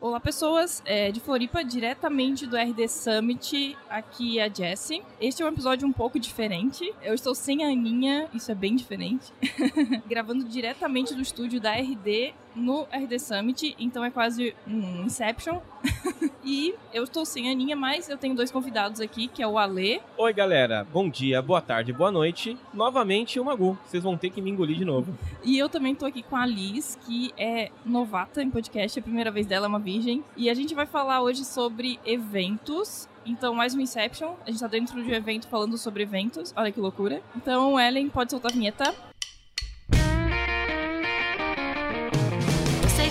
Olá, pessoas é, de Floripa, diretamente do RD Summit. Aqui é a Jessie. Este é um episódio um pouco diferente. Eu estou sem a Aninha, isso é bem diferente. Gravando diretamente do estúdio da RD no RD Summit, então é quase um Inception. e eu estou sem a Aninha, mas eu tenho dois convidados aqui, que é o Ale. Oi, galera. Bom dia, boa tarde, boa noite. Novamente o Magu. Vocês vão ter que me engolir de novo. E eu também tô aqui com a Liz, que é novata em podcast, é a primeira vez dela é uma virgem. E a gente vai falar hoje sobre eventos. Então, mais um Inception. A gente tá dentro de um evento falando sobre eventos. Olha que loucura. Então, Ellen, pode soltar a vinheta.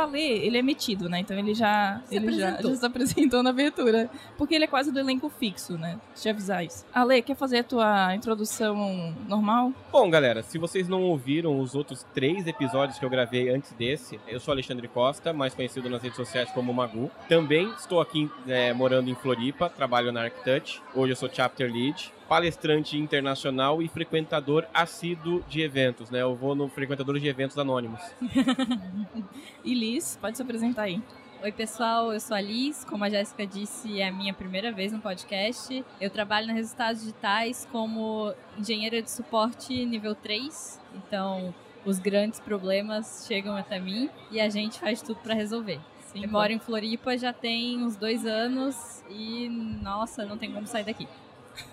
O Ale, ele é metido, né? Então ele já Se ele já, apresentou. já se apresentou na abertura. Porque ele é quase do elenco fixo, né? Deixa eu avisar isso. Ale, quer fazer a tua introdução normal? Bom, galera, se vocês não ouviram os outros três episódios que eu gravei antes desse, eu sou Alexandre Costa, mais conhecido nas redes sociais como Magu. Também estou aqui é, morando em Floripa, trabalho na ArcTouch. Hoje eu sou Chapter Lead. Palestrante internacional e frequentador assíduo de eventos, né? Eu vou no frequentador de eventos anônimos. E Liz, pode se apresentar aí. Oi, pessoal, eu sou a Liz. Como a Jéssica disse, é a minha primeira vez no podcast. Eu trabalho na Resultados Digitais como engenheira de suporte nível 3. Então, os grandes problemas chegam até mim e a gente faz tudo para resolver. Sim, Eu moro em Floripa já tem uns dois anos e, nossa, não tem como sair daqui.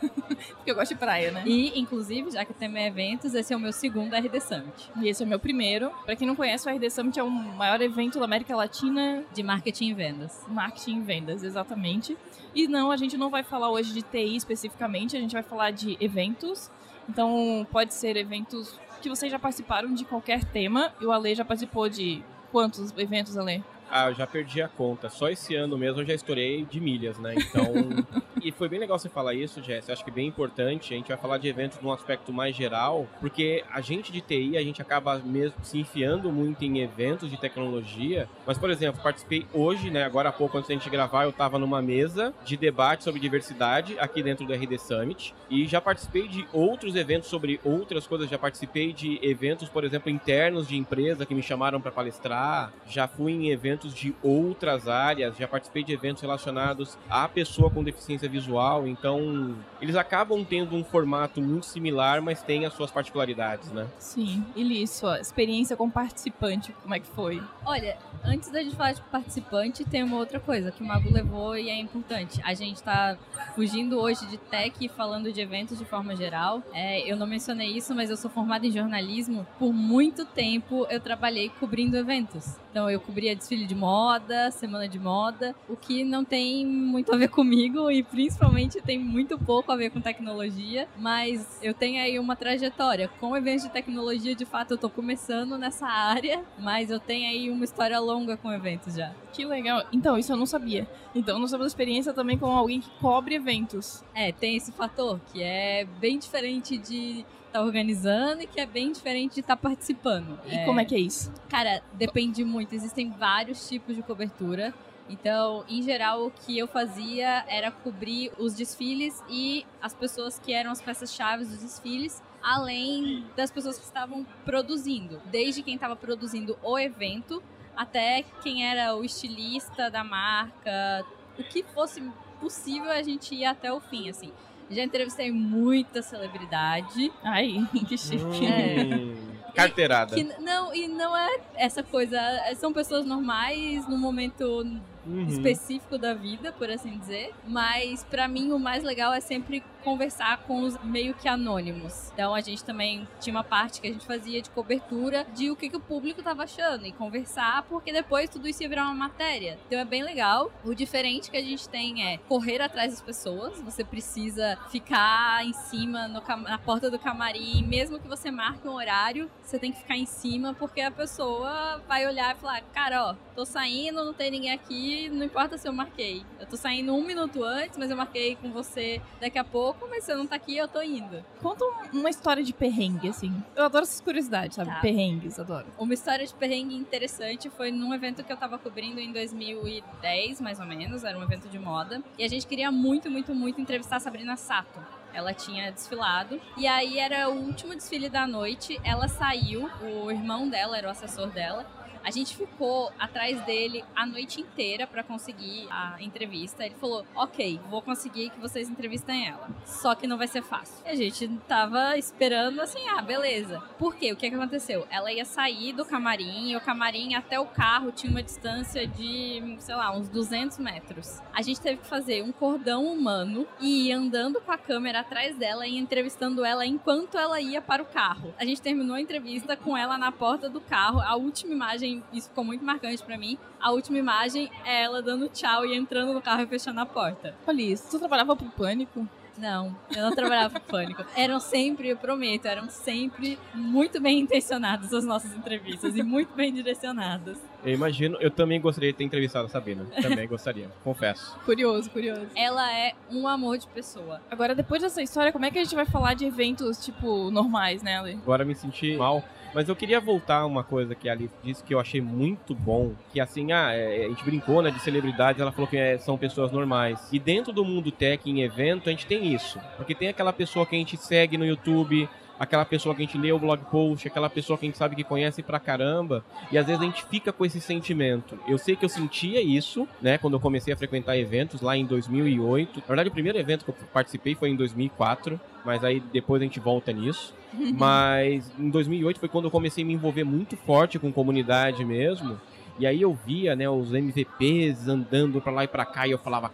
Porque eu gosto de praia, né? E, inclusive, já que tem eventos, esse é o meu segundo RD Summit E esse é o meu primeiro. Pra quem não conhece, o RD Summit é o maior evento da América Latina de marketing e vendas. Marketing e vendas, exatamente. E não, a gente não vai falar hoje de TI especificamente, a gente vai falar de eventos. Então, pode ser eventos que vocês já participaram de qualquer tema. E o Ale já participou de quantos eventos, Ale? Ah, eu já perdi a conta. Só esse ano mesmo eu já estourei de milhas, né? Então. e foi bem legal você falar isso, Jess. Eu acho que é bem importante. A gente vai falar de eventos num aspecto mais geral, porque a gente de TI, a gente acaba mesmo se enfiando muito em eventos de tecnologia. Mas, por exemplo, participei hoje, né? Agora há pouco, antes da gente gravar, eu tava numa mesa de debate sobre diversidade aqui dentro do RD Summit. E já participei de outros eventos sobre outras coisas. Já participei de eventos, por exemplo, internos de empresa que me chamaram para palestrar. Já fui em eventos de outras áreas, já participei de eventos relacionados à pessoa com deficiência visual, então eles acabam tendo um formato muito similar, mas tem as suas particularidades, né? Sim. E Liz, sua experiência como participante, como é que foi? Olha, antes da gente falar de participante, tem uma outra coisa que o Mago levou e é importante. A gente tá fugindo hoje de tech e falando de eventos de forma geral. É, eu não mencionei isso, mas eu sou formada em jornalismo. Por muito tempo eu trabalhei cobrindo eventos. Então eu cobria desfile de moda, semana de moda, o que não tem muito a ver comigo e principalmente tem muito pouco a ver com tecnologia, mas eu tenho aí uma trajetória. Com eventos de tecnologia, de fato, eu tô começando nessa área, mas eu tenho aí uma história longa com eventos já. Que legal. Então, isso eu não sabia. Então, nós temos experiência também com alguém que cobre eventos. É, tem esse fator que é bem diferente de estar organizando e que é bem diferente de estar participando. E como é que é isso? Cara, depende muito. Existem vários tipos de cobertura. Então, em geral, o que eu fazia era cobrir os desfiles e as pessoas que eram as peças-chave dos desfiles, além das pessoas que estavam produzindo. Desde quem estava produzindo o evento até quem era o estilista da marca. O que fosse possível, a gente ia até o fim, assim. Já entrevistei muita celebridade. Ai, que chique. É. Hum, carteirada. Que, não, e não é essa coisa. São pessoas normais no momento Uhum. específico da vida, por assim dizer. Mas pra mim o mais legal é sempre conversar com os meio que anônimos. Então a gente também tinha uma parte que a gente fazia de cobertura de o que, que o público tava achando e conversar, porque depois tudo isso ia virar uma matéria. Então é bem legal. O diferente que a gente tem é correr atrás das pessoas. Você precisa ficar em cima no na porta do camarim, mesmo que você marque um horário, você tem que ficar em cima, porque a pessoa vai olhar e falar, cara, ó, tô saindo, não tem ninguém aqui, não importa se eu marquei. Eu tô saindo um minuto antes, mas eu marquei com você daqui a pouco, mas você não tá aqui, eu tô indo. Conta um- uma história de perrengue, assim. Eu adoro essas curiosidades, sabe? Tá. Perrengues, adoro. Uma história de perrengue interessante foi num evento que eu tava cobrindo em 2010, mais ou menos, era um evento de moda. E a gente queria muito, muito, muito entrevistar a Sabrina Sato. Ela tinha desfilado. E aí era o último desfile da noite. Ela saiu, o irmão dela era o assessor dela. A gente ficou atrás dele a noite inteira pra conseguir a entrevista. Ele falou: Ok, vou conseguir que vocês entrevistem ela. Só que não vai ser fácil. E a gente tava esperando assim: ah, beleza. Por quê? O que, que aconteceu? Ela ia sair do camarim e o camarim até o carro tinha uma distância de, sei lá, uns 200 metros. A gente teve que fazer um cordão humano e ir andando com a câmera atrás dela e entrevistando ela enquanto ela ia para o carro. A gente terminou a entrevista com ela na porta do carro. A última imagem, isso ficou muito marcante pra mim. A última imagem é ela dando tchau e entrando no carro e fechando a porta. Olha isso. Tu trabalhava pro Pânico? Não, eu não trabalhava pro Pânico. Eram sempre, eu prometo, eram sempre muito bem intencionadas as nossas entrevistas e muito bem direcionadas. Eu imagino, eu também gostaria de ter entrevistado a Sabina. Também gostaria, confesso. Curioso, curioso. Ela é um amor de pessoa. Agora, depois dessa história, como é que a gente vai falar de eventos, tipo, normais, né, Ale? Agora me senti mal. Mas eu queria voltar a uma coisa que a Alice disse que eu achei muito bom. Que assim, ah, é, a gente brincou, né, de celebridades. Ela falou que é, são pessoas normais. E dentro do mundo tech, em evento, a gente tem isso. Porque tem aquela pessoa que a gente segue no YouTube, aquela pessoa que a gente lê o blog post, aquela pessoa que a gente sabe que conhece pra caramba, e às vezes a gente fica com esse sentimento. Eu sei que eu sentia isso, né, quando eu comecei a frequentar eventos lá em 2008. Na verdade, o primeiro evento que eu participei foi em 2004, mas aí depois a gente volta nisso. Mas em 2008 foi quando eu comecei a me envolver muito forte com comunidade mesmo. E aí eu via, né, os MVPs andando pra lá e pra cá e eu falava,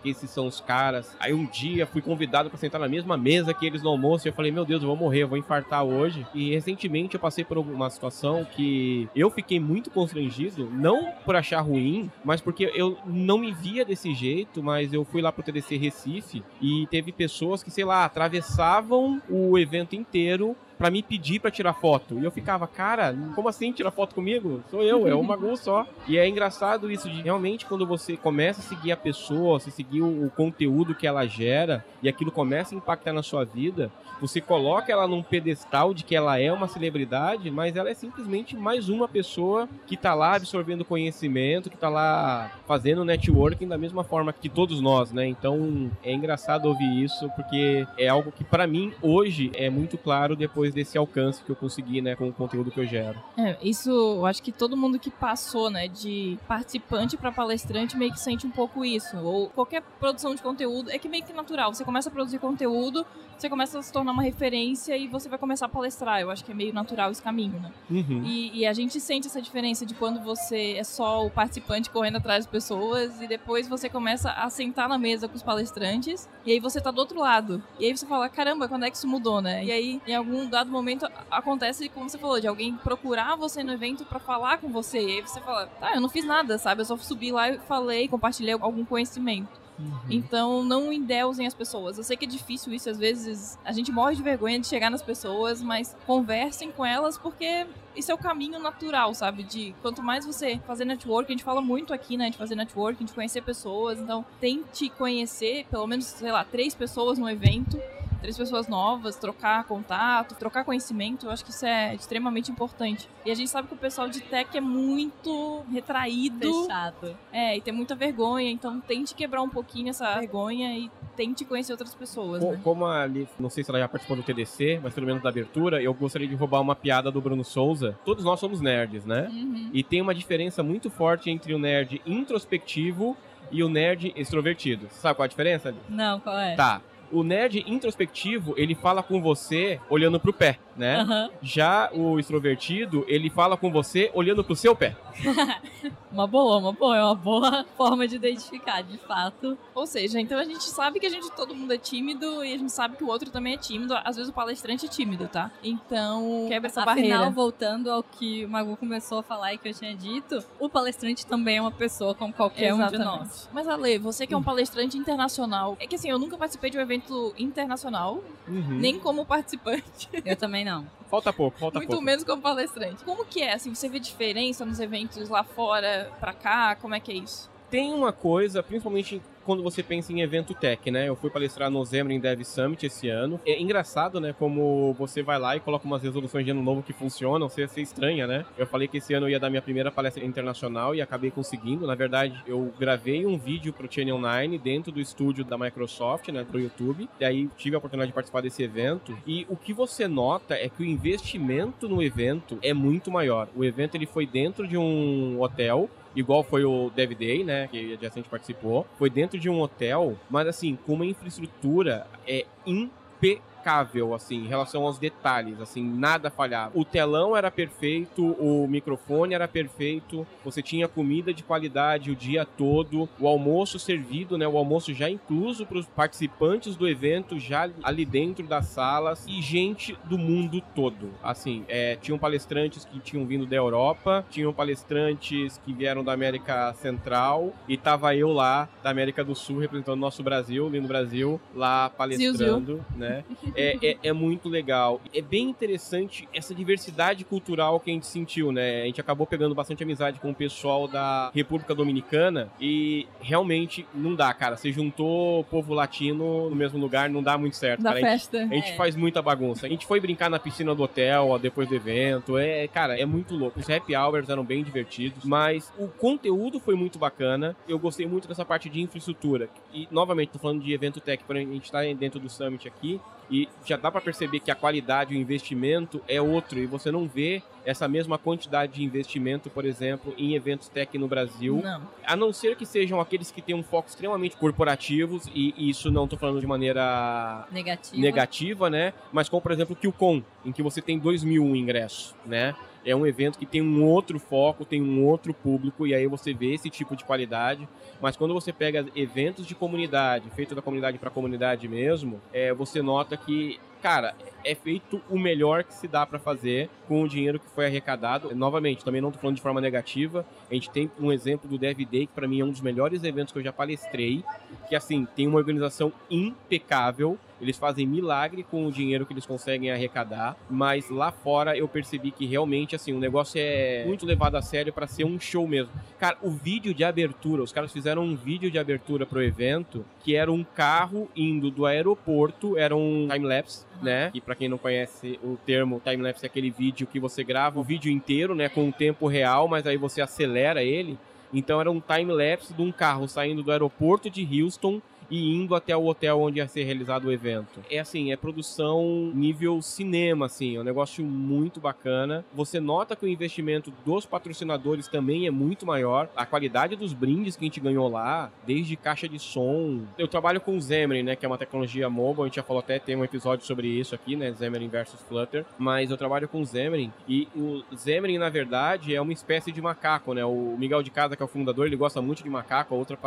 caraca, esses são os caras. Aí um dia fui convidado pra sentar na mesma mesa que eles no almoço e eu falei, meu Deus, eu vou morrer, eu vou infartar hoje. E recentemente eu passei por uma situação que eu fiquei muito constrangido, não por achar ruim, mas porque eu não me via desse jeito, mas eu fui lá pro TDC Recife e teve pessoas que, sei lá, atravessavam o evento inteiro pra me pedir pra tirar foto. E eu ficava, cara, como assim tirar foto comigo? Sou eu, é uma Magu só. E é engraçado isso de realmente quando você começa a seguir a pessoa, você seguir o, o conteúdo que ela gera e aquilo começa a impactar na sua vida, você coloca ela num pedestal de que ela é uma celebridade, mas ela é simplesmente mais uma pessoa que tá lá absorvendo conhecimento, que tá lá fazendo networking da mesma forma que todos nós, né? Então é engraçado ouvir isso porque é algo que pra mim hoje é muito claro depois desse alcance que eu consegui, né, com o conteúdo que eu gero. É, isso eu acho que todo mundo que passou, né, de participante pra palestrante meio que sente um pouco isso. Ou qualquer produção de conteúdo, é que meio que natural. Você começa a produzir conteúdo, você começa a se tornar uma referência e você vai começar a palestrar. Eu acho que é meio natural esse caminho, né? Uhum. E, e a gente sente essa diferença de quando você é só o participante correndo atrás das pessoas e depois você começa a sentar na mesa com os palestrantes e aí você tá do outro lado. E aí você fala, caramba, quando é que isso mudou, né? E aí, em algum dado momento, acontece, como você falou, de alguém procurar você no evento pra falar com você. E aí você fala, tá, eu não fiz nada, sabe? Eu só subi lá e falei, compartilhei algum conhecimento. Então, não endeusem as pessoas. Eu sei que é difícil isso, às vezes a gente morre de vergonha de chegar nas pessoas, mas conversem com elas porque isso é o caminho natural, sabe? De quanto mais você fazer network, a gente fala muito aqui, né? De fazer network, de conhecer pessoas. Então, tente conhecer pelo menos, sei lá, três pessoas no evento. Três pessoas novas, trocar contato, trocar conhecimento, eu acho que isso é extremamente importante. E a gente sabe que o pessoal de tech é muito retraído. Fechado. É, e tem muita vergonha, então tente quebrar um pouquinho essa vergonha e tente conhecer outras pessoas, Co- né? Como a Alice, não sei se ela já participou do TDC, mas pelo menos da abertura, eu gostaria de roubar uma piada do Bruno Souza. Todos nós somos nerds, né? Uhum. E tem uma diferença muito forte entre o nerd introspectivo e o nerd extrovertido. Sabe qual é a diferença? Não, qual é? Tá. O nerd introspectivo, ele fala com você olhando pro pé, né? Aham. Já o extrovertido, ele fala com você olhando pro seu pé. Uma boa, uma boa. É uma boa forma de identificar, de fato. Ou seja, então a gente sabe que a gente, todo mundo é tímido e a gente sabe que o outro também é tímido. Às vezes o palestrante é tímido, tá? Então, quebra essa Afinal, barreira. voltando ao que o Magu começou a falar e que eu tinha dito, o palestrante também é uma pessoa como qualquer um de nós. Mas Ale, você que é um palestrante internacional, é que assim, eu nunca participei de um evento internacional, Uhum. nem como participante. Eu também não. Falta pouco, falta Muito pouco. menos como palestrante. Como que é? Assim, você vê diferença nos eventos lá fora pra cá? Como é que é isso? Tem uma coisa, principalmente quando você pensa em evento tech, né? Eu fui palestrar no Xamarin Dev Summit esse ano. É engraçado, né? Como você vai lá e coloca umas resoluções de ano novo que funcionam, você, você estranha, né? Eu falei que esse ano eu ia dar minha primeira palestra internacional e acabei conseguindo. Na verdade, eu gravei um vídeo pro Channel 9 dentro do estúdio da Microsoft, né? Pro YouTube. E aí tive a oportunidade de participar desse evento. E o que você nota é que o investimento no evento é muito maior. O evento ele foi dentro de um hotel igual foi o Dev Day, né, que a Jacente participou, foi dentro de um hotel, mas assim, com uma infraestrutura é impecável, assim, em relação aos detalhes, assim, nada falhava. O telão era perfeito, o microfone era perfeito, você tinha comida de qualidade o dia todo, o almoço servido, né, o almoço já incluso para os participantes do evento, já ali dentro das salas, e gente do mundo todo, assim, é, tinham palestrantes que tinham vindo da Europa, tinham palestrantes que vieram da América Central, e tava eu lá, da América do Sul, representando o nosso Brasil, lindo Brasil, lá palestrando, né, é, é, é muito legal. É bem interessante essa diversidade cultural que a gente sentiu, né? A gente acabou pegando bastante amizade com o pessoal da República Dominicana e realmente não dá, cara. Você juntou povo latino no mesmo lugar, não dá muito certo, Da cara. A gente- festa. a gente É. faz muita bagunça. A gente foi brincar na piscina do hotel ó, depois do evento. É, cara, é muito louco. Os happy hours eram bem divertidos, mas o conteúdo foi muito bacana. Eu gostei muito dessa parte de infraestrutura. E, novamente, tô falando de evento tech, porém a gente tá dentro do Summit aqui. E já dá pra perceber que a qualidade, o investimento é outro. E você não vê essa mesma quantidade de investimento, por exemplo, em eventos tech no Brasil. Não. A não ser que sejam aqueles que têm um foco extremamente corporativos. E, e isso não tô falando de maneira Negativo. negativa, né? Mas como, por exemplo, o QCon, em que você tem 2 mil ingressos, né? É um evento que tem um outro foco, tem um outro público, e aí você vê esse tipo de qualidade. Mas quando você pega eventos de comunidade, feito da comunidade para comunidade mesmo, é, você nota que, cara, é feito o melhor que se dá para fazer com o dinheiro que foi arrecadado. Novamente, também não tô falando de forma negativa. A gente tem um exemplo do Dev Day, que para mim é um dos melhores eventos que eu já palestrei, que assim, tem uma organização impecável. Eles fazem milagre com o dinheiro que eles conseguem arrecadar, mas lá fora eu percebi que realmente assim, o negócio é muito levado a sério para ser um show mesmo. Cara, o vídeo de abertura, os caras fizeram um vídeo de abertura pro evento, que era um carro indo do aeroporto, era um time lapse, né? E para quem não conhece o termo time lapse é aquele vídeo que você grava o vídeo inteiro, né, com o tempo real, mas aí você acelera ele. Então era um time lapse de um carro saindo do aeroporto de Houston e indo até o hotel onde ia ser realizado o evento. É assim, é produção nível cinema, assim, é um negócio muito bacana. Você nota que o investimento dos patrocinadores também é muito maior. A qualidade dos brindes que a gente ganhou lá, desde caixa de som. Eu trabalho com Xamarin, né, que é uma tecnologia mobile, a gente já falou até, tem um episódio sobre isso aqui, né, Xamarin versus Flutter, mas eu trabalho com Xamarin e o Xamarin, na verdade, é uma espécie de macaco, né? O Miguel de Casa, que é o fundador, ele gosta muito de macaco, a outra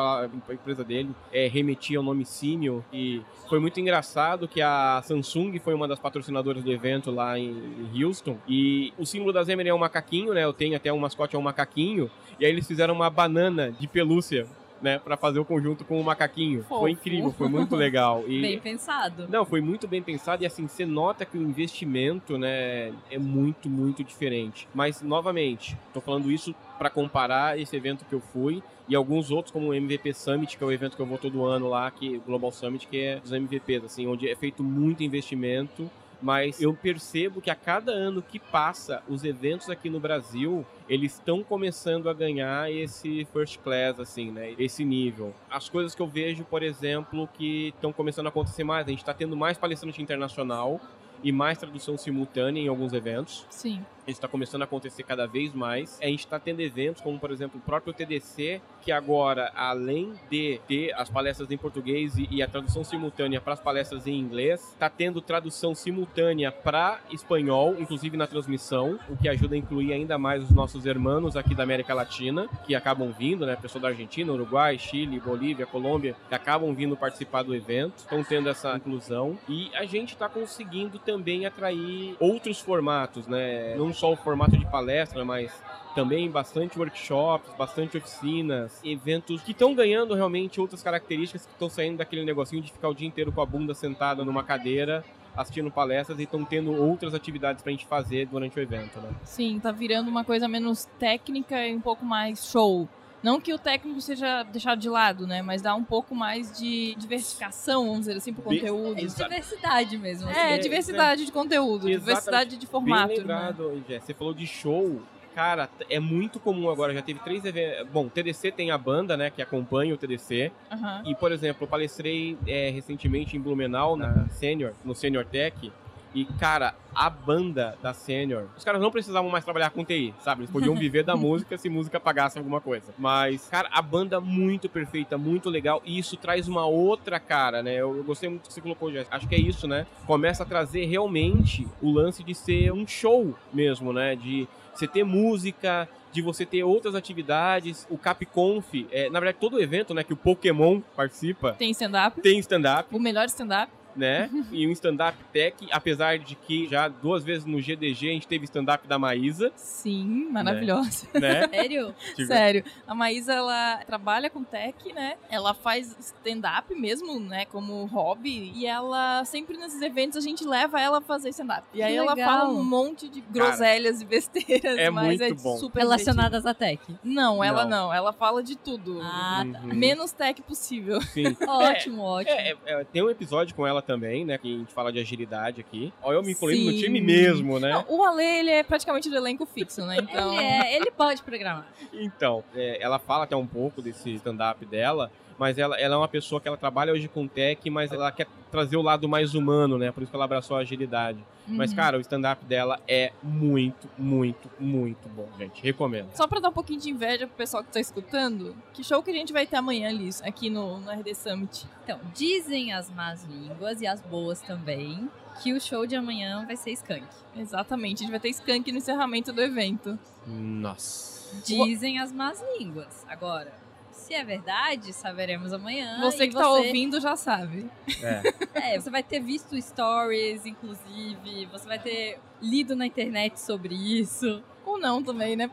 empresa dele é remetia ao nome Simio e foi muito engraçado que a Samsung foi uma das patrocinadoras do evento lá em Houston e o símbolo da Xamarin é um macaquinho, né? Eu tenho até um mascote é um macaquinho e aí eles fizeram uma banana de pelúcia né, para fazer o conjunto com o macaquinho. Fofo. Foi incrível, foi muito legal. E Bem pensado. não, foi muito bem pensado e assim, você nota que o investimento, né, é muito, muito diferente. Mas, novamente, tô falando isso para comparar esse evento que eu fui e alguns outros, como o MVP Summit, que é o evento que eu vou todo ano lá, que o Global Summit, que é dos MVPs, assim, onde é feito muito investimento. Mas eu percebo que a cada ano que passa, os eventos aqui no Brasil, eles estão começando a ganhar esse first class, assim, né? Esse nível. As coisas que eu vejo, por exemplo, que estão começando a acontecer mais. A gente está tendo mais palestrante internacional e mais tradução simultânea em alguns eventos. Sim. Isso está começando a acontecer cada vez mais. A gente está tendo eventos como, por exemplo, o próprio TDC, que agora, além de ter as palestras em português e, a tradução simultânea para as palestras em inglês, está tendo tradução simultânea para espanhol, inclusive na transmissão, o que ajuda a incluir ainda mais os nossos irmãos aqui da América Latina, que acabam vindo, né? Pessoal da Argentina, Uruguai, Chile, Bolívia, Colômbia, que acabam vindo participar do evento, estão tendo essa inclusão. E a gente está conseguindo também atrair outros formatos, né? Não só o formato de palestra, mas também bastante workshops, bastante oficinas, eventos que estão ganhando realmente outras características que estão saindo daquele negocinho de ficar o dia inteiro com a bunda sentada numa cadeira assistindo palestras e estão tendo outras atividades pra gente fazer durante o evento, né? Sim, tá virando uma coisa menos técnica e um pouco mais show. Não que o técnico seja deixado de lado, né? Mas dá um pouco mais de diversificação, vamos dizer assim, pro Bem- conteúdo. Exa- Diversidade mesmo. assim. É, É, diversidade de conteúdo, Exatamente. diversidade de formato. Bem né? lembrado, Jé. Você falou de show. Cara, é muito comum agora. Já teve três eventos. Bom, o TDC tem a banda, né? Que acompanha o TDC. Aham. E, por exemplo, eu palestrei é, recentemente em Blumenau, na Senior, no Senior Tech. E, cara, a banda da Senior, os caras não precisavam mais trabalhar com TI, sabe? Eles podiam viver da música se música pagasse alguma coisa. Mas, cara, a banda muito perfeita, muito legal. E isso traz uma outra cara, né? Eu, eu gostei muito que você colocou, Jéssica. Acho que é isso, né? Começa a trazer realmente o lance de ser um show mesmo, né? De você ter música, de você ter outras atividades. O CapConf, é, na verdade, todo evento, né, que o Pokémon participa, Tem stand-up, tem stand-up, o melhor stand-up. Né? e um stand-up tech, apesar de que já duas vezes no GDG a gente teve stand-up da Maísa, Sim, maravilhosa. né? Sério? Sério. A Maísa, ela trabalha com tech, né? Ela faz stand-up mesmo, né? Como hobby. E ela, sempre nesses eventos, a gente leva ela a fazer stand-up. E aí Que ela legal. fala um monte de groselhas e besteiras. é mas é muito bom. super Relacionadas à tech. Não, ela Não. não. Ela fala de tudo. Ah, tá. Uhum. Menos tech possível. Sim. Ótimo, ótimo. É, é, é, tem um episódio com ela também, né? Que a gente fala de agilidade aqui. Ó, eu me incluindo no time mesmo, né? Não, o Ale, ele é praticamente do elenco fixo, né? Então... Ele, é, ele pode programar. Então, é, ela fala até um pouco desse stand-up dela, mas ela, ela é uma pessoa que ela trabalha hoje com tech, mas ela quer trazer o lado mais humano, né? Por isso que ela abraçou a agilidade. Mas, Uhum. cara, o stand-up dela é muito, muito, muito bom, gente. Recomendo. Só pra dar um pouquinho de inveja pro pessoal que tá escutando, que show que a gente vai ter amanhã, Liz, aqui no, no RD Summit? Então, dizem as más línguas e as boas também que o show de amanhã vai ser skunk. Exatamente, a gente vai ter skunk no encerramento do evento. Nossa. Dizem as más línguas. Agora, se é verdade, saberemos amanhã. Você que tá ouvindo já sabe. É. É, você vai ter visto stories, inclusive. Você vai ter lido na internet sobre isso. Ou não também, né?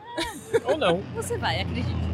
Ou não. Você vai, acredite.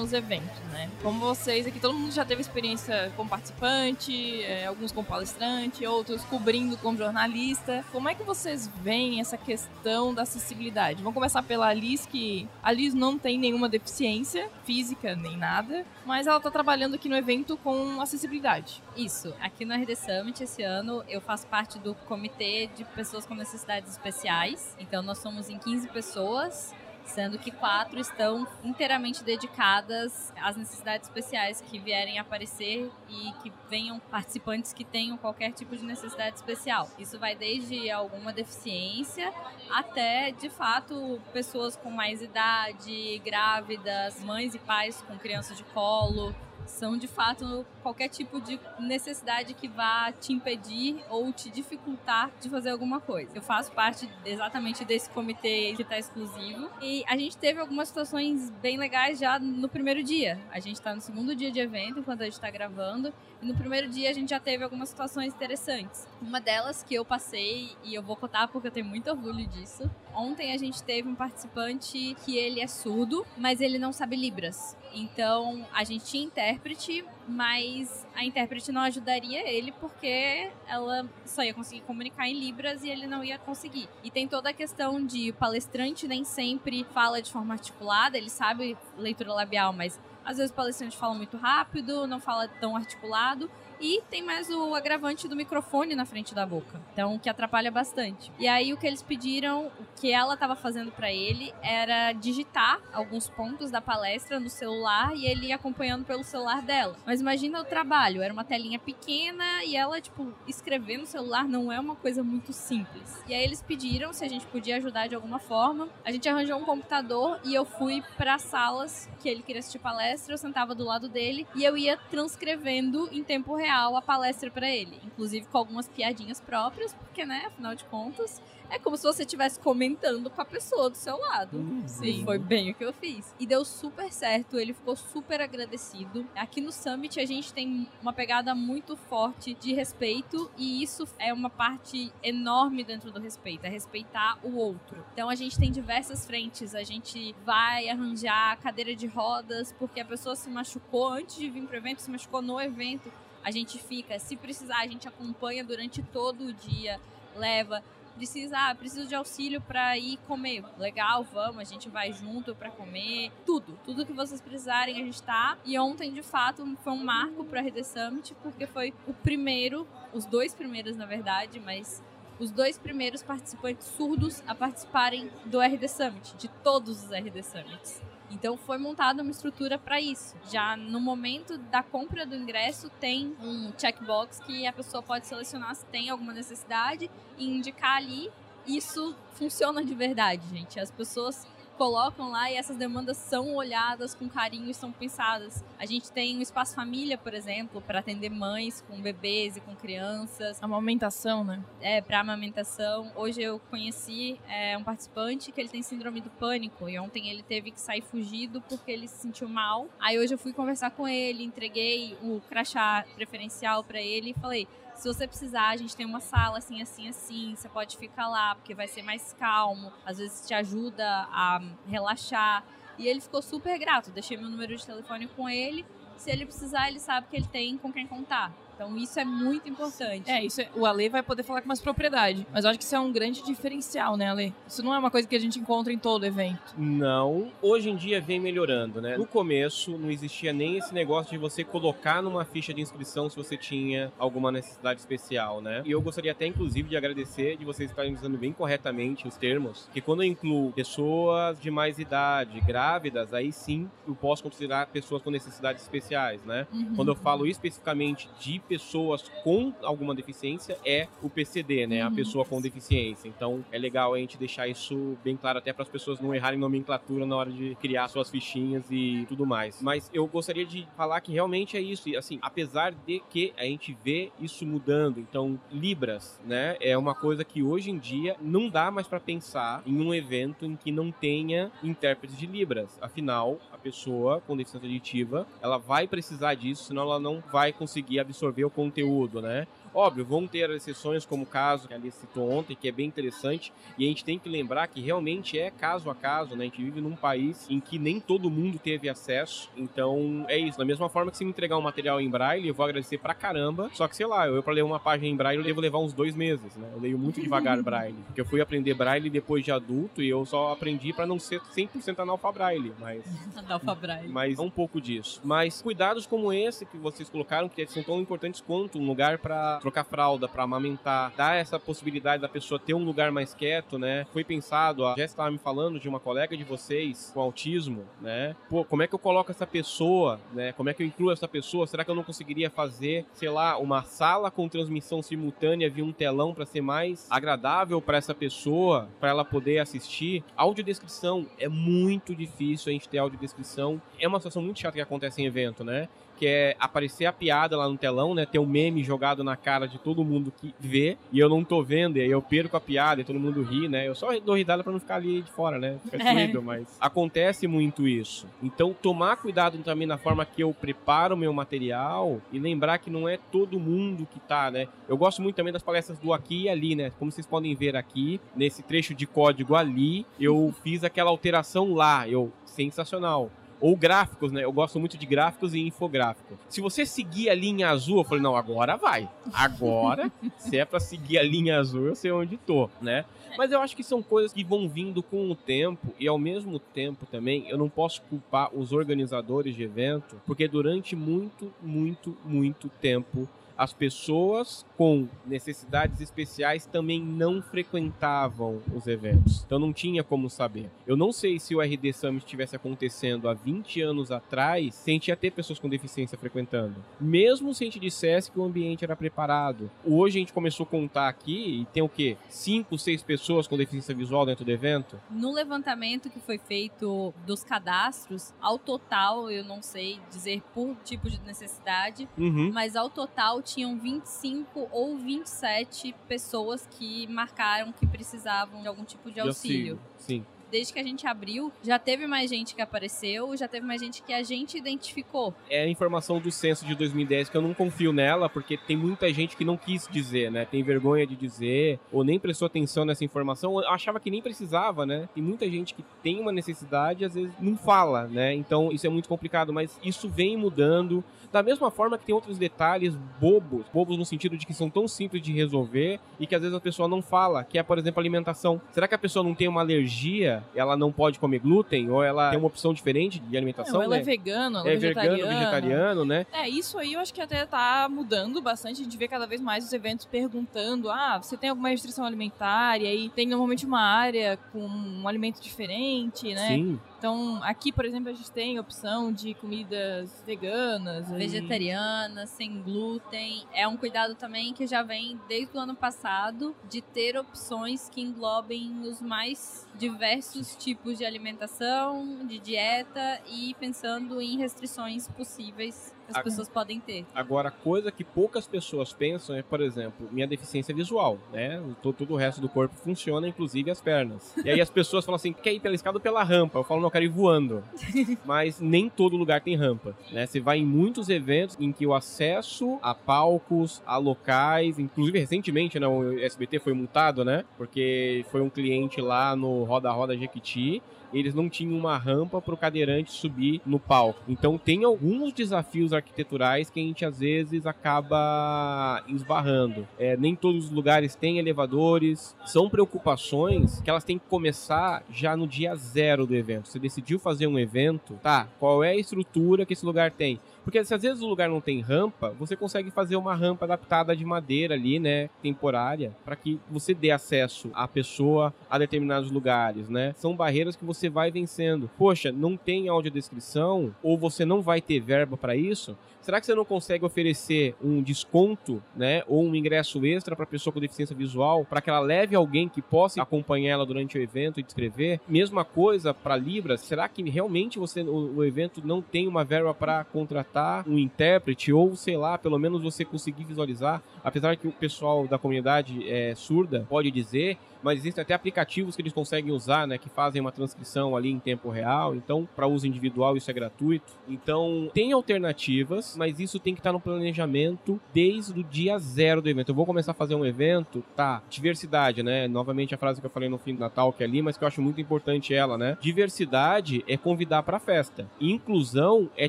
Nos eventos, né? Como vocês aqui, todo mundo já teve experiência como participante, é, alguns como palestrante, outros cobrindo como jornalista. Como é que vocês veem essa questão da acessibilidade? Vamos começar pela Liz, que a Liz não tem nenhuma deficiência física nem nada, mas ela tá trabalhando aqui no evento com acessibilidade. Isso. Aqui no RD Summit, esse ano, eu faço parte do comitê de pessoas com necessidades especiais. Então, nós somos em 15 pessoas. Sendo que quatro estão inteiramente dedicadas às necessidades especiais que vierem aparecer e que venham participantes que tenham qualquer tipo de necessidade especial. Isso vai desde alguma deficiência até, de fato, pessoas com mais idade, grávidas, mães e pais com crianças de colo, são de fato qualquer tipo de necessidade que vá te impedir ou te dificultar de fazer alguma coisa. Eu faço parte exatamente desse comitê que está exclusivo e a gente teve algumas situações bem legais já no primeiro dia. A gente está no segundo dia de evento enquanto a gente está gravando e no primeiro dia a gente já teve algumas situações interessantes. Uma delas que eu passei e eu vou contar porque eu tenho muito orgulho disso. Ontem a gente teve um participante que ele é surdo, mas ele não sabe libras. Então a gente tinha intérprete, mas a intérprete não ajudaria ele porque ela só ia conseguir comunicar em libras e ele não ia conseguir. E tem toda a questão de o palestrante nem sempre fala de forma articulada, ele sabe leitura labial, mas às vezes o palestrante fala muito rápido, não fala tão articulado. E tem mais o agravante do microfone na frente da boca. Então, que atrapalha bastante. E aí, o que eles pediram, o que ela estava fazendo para ele, era digitar alguns pontos da palestra no celular e ele acompanhando pelo celular dela. Mas imagina o trabalho, era uma telinha pequena e ela, tipo, escrever no celular não é uma coisa muito simples. E aí, eles pediram se a gente podia ajudar de alguma forma. A gente arranjou um computador e eu fui para salas que ele queria assistir palestra, eu sentava do lado dele e eu ia transcrevendo em tempo real real a palestra pra ele, inclusive com algumas piadinhas próprias, porque, né, afinal de contas, é como se você estivesse comentando com a pessoa do seu lado. Sim. Foi bem o que eu fiz. E deu super certo, ele ficou super agradecido. Aqui no Summit a gente tem uma pegada muito forte de respeito e isso é uma parte enorme dentro do respeito, é respeitar o outro. Então a gente tem diversas frentes, a gente vai arranjar cadeira de rodas porque a pessoa se machucou antes de vir pro evento, se machucou no evento. A gente fica, se precisar, a gente acompanha durante todo o dia, leva precisa, ah, preciso de auxílio para ir comer. Legal, vamos, a gente vai junto para comer. Tudo, tudo que vocês precisarem, a gente tá. E ontem, de fato, foi um marco para RD Summit, porque foi o primeiro, os dois primeiros, na verdade, mas os dois primeiros participantes surdos a participarem do RD Summit, de todos os RD Summits. Então foi montada uma estrutura para isso. Já no momento da compra do ingresso tem um checkbox que a pessoa pode selecionar se tem alguma necessidade e indicar ali. Isso funciona de verdade, gente. As pessoas colocam lá e essas demandas são olhadas com carinho e são pensadas. A gente tem um espaço família, por exemplo, para atender mães com bebês e com crianças. Amamentação, né? É, para amamentação. Hoje eu conheci é, um participante que ele tem síndrome do pânico e ontem ele teve que sair fugido porque ele se sentiu mal. Aí hoje eu fui conversar com ele, entreguei o crachá preferencial para ele e falei: se você precisar, a gente tem uma sala assim, assim, assim. Você pode ficar lá, porque vai ser mais calmo. Às vezes te ajuda a relaxar. E ele ficou super grato. Deixei meu número de telefone com ele. Se ele precisar, ele sabe que ele tem com quem contar. Então isso é muito importante. É, isso é, o Ale vai poder falar com mais propriedade. Mas eu acho que isso é um grande diferencial, né, Ale? Isso não é uma coisa que a gente encontra em todo evento. Não. Hoje em dia vem melhorando, né? No começo não existia nem esse negócio de você colocar numa ficha de inscrição se você tinha alguma necessidade especial, né? E eu gostaria até, inclusive, de agradecer de vocês estarem usando bem corretamente os termos, que quando eu incluo pessoas de mais idade, grávidas, aí sim eu posso considerar pessoas com necessidades especiais, né? Uhum. Quando eu falo especificamente de pessoas com alguma deficiência é o PCD, né? A Uhum. pessoa com deficiência. Então é legal a gente deixar isso bem claro até para as pessoas não errarem nomenclatura na hora de criar suas fichinhas e tudo mais. Mas eu gostaria de falar que realmente é isso. E assim, apesar de que a gente vê isso mudando, então Libras, né? É uma coisa que hoje em dia não dá mais para pensar em um evento em que não tenha intérpretes de Libras. Afinal, a pessoa com deficiência auditiva, ela vai precisar disso, senão ela não vai conseguir absorver o conteúdo, né? Óbvio, vão ter exceções como o caso que a Alice citou ontem, que é bem interessante, e a gente tem que lembrar que realmente é caso a caso, né? A gente vive num país em que nem todo mundo teve acesso, então é isso. Da mesma forma que se me entregar um material em braille, eu vou agradecer pra caramba, só que sei lá, eu pra ler uma página em braille, eu devo levar uns dois meses, né? Eu leio muito devagar braille, porque eu fui aprender braille depois de adulto e eu só aprendi pra não ser 100% analfabraille, mas Analfabraille. mas é um pouco disso. Mas cuidados como esse que vocês colocaram, que são tão importantes quanto um lugar pra trocar fralda, pra amamentar, dar essa possibilidade da pessoa ter um lugar mais quieto, né? Foi pensado, a Jess estava me falando de uma colega de vocês com autismo, né? Pô, como é que eu coloco essa pessoa, né? Como é que eu incluo essa pessoa? Será que eu não conseguiria fazer, sei lá, uma sala com transmissão simultânea via um telão para ser mais agradável para essa pessoa, para ela poder assistir? Audiodescrição é muito difícil a gente ter audiodescrição. É uma situação muito chata que acontece em evento, né? Que é aparecer a piada lá no telão, né? Ter um meme jogado na cara de todo mundo que vê, e eu não tô vendo, e aí eu perco a piada e todo mundo ri, né? Eu só dou risada pra não ficar ali de fora, né? Fica É. doído, mas acontece muito isso. Então, tomar cuidado também na forma que eu preparo o meu material e lembrar que não é todo mundo que tá, né? Eu gosto muito também das palestras do aqui e ali, né? Como vocês podem ver aqui, nesse trecho de código ali, eu fiz aquela alteração lá, eu sensacional ou gráficos, né? Eu gosto muito de gráficos e infográfico. Se você seguir a linha azul, eu falei, não, agora vai. Agora, se é pra seguir a linha azul, eu sei onde tô, né? Mas eu acho que são coisas que vão vindo com o tempo e ao mesmo tempo também eu não posso culpar os organizadores de evento, porque durante muito, muito, muito tempo as pessoas com necessidades especiais também não frequentavam os eventos. Então não tinha como saber. Eu não sei se o RD Summit estivesse acontecendo há 20 anos atrás, se a gente ia ter pessoas com deficiência frequentando. Mesmo se a gente dissesse que o ambiente era preparado. Hoje a gente começou a contar aqui e tem o quê? 5, 6 pessoas com deficiência visual dentro do evento? No levantamento que foi feito dos cadastros, ao total, eu não sei dizer por tipo de necessidade, Uhum. mas ao total tinham 25 ou 27 pessoas que marcaram que precisavam de algum tipo de auxílio. Sim. Desde que a gente abriu, já teve mais gente que apareceu, já teve mais gente que a gente identificou. É a informação do censo de 2010 que eu não confio nela, porque tem muita gente que não quis dizer, né? Tem vergonha de dizer, ou nem prestou atenção nessa informação, ou achava que nem precisava, né? Tem muita gente que tem uma necessidade e às vezes não fala, né? Então isso é muito complicado, mas isso vem mudando. Da mesma forma que tem outros detalhes bobos, bobos no sentido de que são tão simples de resolver e que às vezes a pessoa não fala, que é, por exemplo, alimentação. Será que a pessoa não tem uma alergia, ela não pode comer glúten, ou ela tem uma opção diferente de alimentação? Não, ela né? é vegano, ela é é vegano, vegetariana. vegetariano, né? É, isso aí eu acho que até tá mudando bastante. A gente vê cada vez mais os eventos perguntando: ah, você tem alguma restrição alimentar? E aí tem normalmente uma área com um alimento diferente, né? Sim. Então, aqui, por exemplo, a gente tem opção de comidas veganas. aí- Vegetariana, sem glúten. É um cuidado também que já vem desde o ano passado de ter opções que englobem os mais diversos tipos de alimentação, de dieta e pensando em restrições possíveis que as A- pessoas podem ter. Agora, coisa que poucas pessoas pensam é, por exemplo, minha deficiência visual, né? Todo, todo o resto do corpo funciona, inclusive as pernas. E aí as pessoas falam assim, quer ir pela escada ou pela rampa? Eu falo, não, eu quero ir voando. Mas nem todo lugar tem rampa, né? Você vai em muitos eventos em que o acesso a palcos, a locais, inclusive recentemente, né, o SBT foi multado, né? Porque foi um cliente lá no Roda Roda Jequiti eles não tinham uma rampa para o cadeirante subir no palco. Então tem alguns desafios arquiteturais que a gente às vezes acaba esbarrando. É, nem todos os lugares têm elevadores. São preocupações que elas têm que começar já no dia zero do evento. Você decidiu fazer um evento, tá? Qual é a estrutura que esse lugar tem? Porque se às vezes o lugar não tem rampa, você consegue fazer uma rampa adaptada de madeira ali, né, temporária, para que você dê acesso à pessoa a determinados lugares, né? São barreiras que você vai vencendo. Poxa, não tem audiodescrição ou você não vai ter verba para isso? Será que você não consegue oferecer um desconto, né, ou um ingresso extra para pessoa com deficiência visual, para que ela leve alguém que possa acompanhar ela durante o evento e descrever? Mesma coisa para Libras. Será que realmente você o, o evento não tem uma verba para contratar um intérprete ou sei lá, pelo menos você conseguir visualizar? Apesar que o pessoal da comunidade é surda pode dizer, mas existem até aplicativos que eles conseguem usar, né, que fazem uma transcrição ali em tempo real. Então, para uso individual isso é gratuito. Então, tem alternativas, mas isso tem que estar no planejamento desde o dia zero do evento. Eu vou começar a fazer um evento, tá? Diversidade, né? Novamente a frase que eu falei no fim do Natal que é ali, mas que eu acho muito importante ela, né? Diversidade é convidar para festa. Inclusão é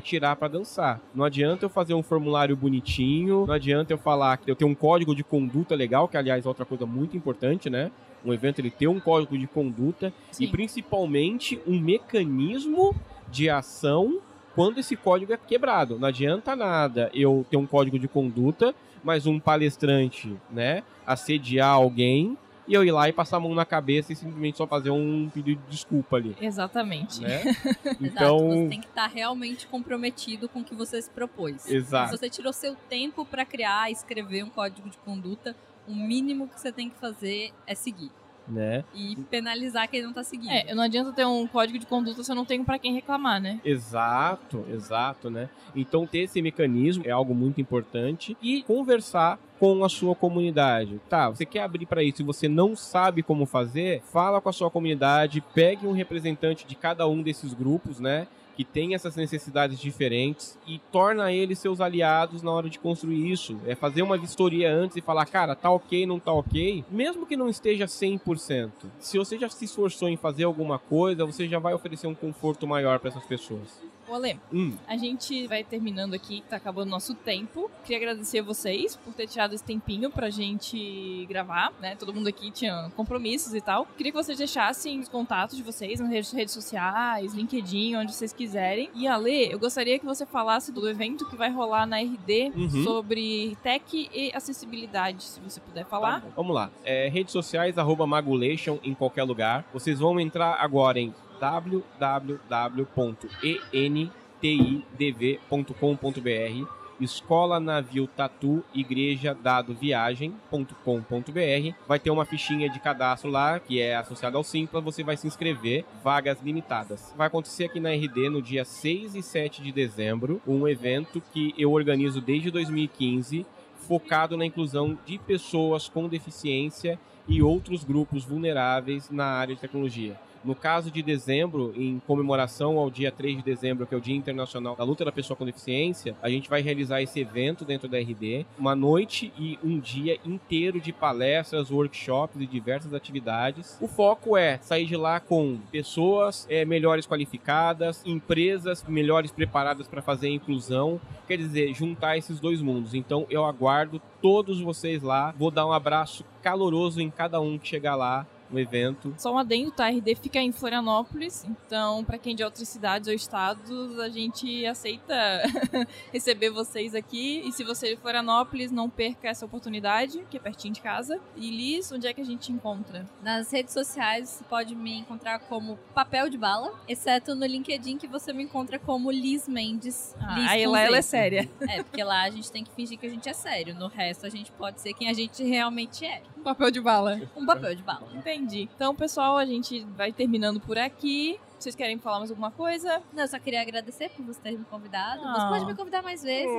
tirar para dançar. Não adianta eu fazer um formulário bonitinho, não adianta eu falar que eu tenho um código de conduta legal, que aliás é outra coisa muito importante, né? Um evento ele ter um código de conduta Sim. e principalmente um mecanismo de ação quando esse código é quebrado. Não adianta nada eu ter um código de conduta, mas um palestrante, né, assediar alguém e eu ir lá e passar a mão na cabeça e simplesmente só fazer um pedido de desculpa ali, Exatamente. né? Exato, então, você tem que estar realmente comprometido com o que você se propôs. Exato. Se você tirou seu tempo para criar escrever um código de conduta, o mínimo que você tem que fazer é seguir. né? E penalizar quem não tá seguindo. É, não adianta ter um código de conduta se eu não tenho pra quem reclamar, né? Exato, exato, né? Então ter esse mecanismo é algo muito importante e conversar com a sua comunidade. Tá, você quer abrir para isso e você não sabe como fazer? Fala com a sua comunidade, pegue um representante de cada um desses grupos, né? Que tem essas necessidades diferentes e torna eles seus aliados na hora de construir isso. É fazer uma vistoria antes e falar, cara, tá ok, não tá ok, mesmo que não esteja 100%. Se você já se esforçou em fazer alguma coisa, você já vai oferecer um conforto maior para essas pessoas. Ale, Hum, a gente vai terminando aqui, tá acabando nosso tempo. Queria agradecer a vocês por ter tirado esse tempinho pra gente gravar, né? Todo mundo aqui tinha compromissos e tal. Queria que vocês deixassem os contatos de vocês nas redes, sociais, LinkedIn, onde vocês quiserem. E Ale, eu gostaria que você falasse do evento que vai rolar na RD Uhum. sobre tech e acessibilidade, se você puder falar. Tá. Vamos lá. É, redes sociais, arroba Magulation em qualquer lugar. Vocês vão entrar agora em www.entidv.com.br Escola Navio Tatu Igreja Dado Viagem.com.br Vai ter uma fichinha de cadastro lá, que é associada ao Simpla, você vai se inscrever, vagas limitadas. Vai acontecer aqui na RD no dia 6 e 7 de dezembro, um evento que eu organizo desde 2015 focado na inclusão de pessoas com deficiência e outros grupos vulneráveis na área de tecnologia. No caso de dezembro, em comemoração ao dia 3 de dezembro, que é o Dia Internacional da Luta da Pessoa com Deficiência, a gente vai realizar esse evento dentro da RD, uma noite e um dia inteiro de palestras, workshops e diversas atividades. O foco é sair de lá com pessoas eh, melhores qualificadas, empresas melhores preparadas para fazer a inclusão, quer dizer, juntar esses dois mundos. Então eu aguardo todos vocês lá. Vou dar um abraço caloroso em cada um que chegar lá no evento. Só um adendo, tá? A RD fica em Florianópolis, então pra quem é de outras cidades ou estados, a gente aceita receber vocês aqui. E se você é de Florianópolis, não perca essa oportunidade, que é pertinho de casa. E Liz, onde é que a gente encontra? Nas redes sociais você pode me encontrar como Papel de Bala, exceto no LinkedIn que você me encontra como Liz Mendes. Ah, Liz aí lá ela é séria. É, porque lá a gente tem que fingir que a gente é sério. No resto a gente pode ser quem a gente realmente é. Papel de bala. Um papel de bala. Entendi. Então, pessoal, a gente vai terminando por aqui. Vocês querem falar mais alguma coisa? Não, eu só queria agradecer por você ter me convidado. Ah. Você pode me convidar mais vezes.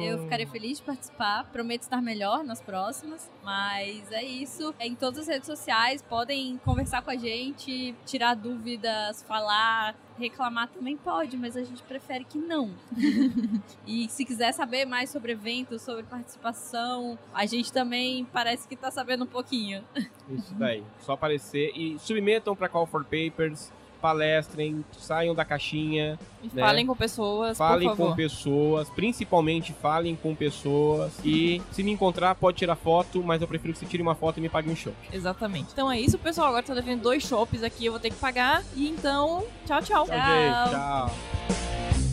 Eu ficaria feliz de participar. Prometo estar melhor nas próximas. Mas é isso. Em todas as redes sociais, podem conversar com a gente, tirar dúvidas, falar. Reclamar também pode, mas a gente prefere que não. e se quiser saber mais sobre eventos, sobre participação, a gente também parece que tá sabendo um pouquinho. Isso daí. Só aparecer e submetam para Call for Papers, palestrem, saiam da caixinha, Né? falem com pessoas, falem com pessoas, principalmente falem com pessoas. E se me encontrar, pode tirar foto, mas eu prefiro que você tire uma foto e me pague um show. Exatamente. Então é isso, pessoal. Agora tá devendo dois shoppes aqui, eu vou ter que pagar. E então, tchau, tchau. Tchau. gente. Tchau.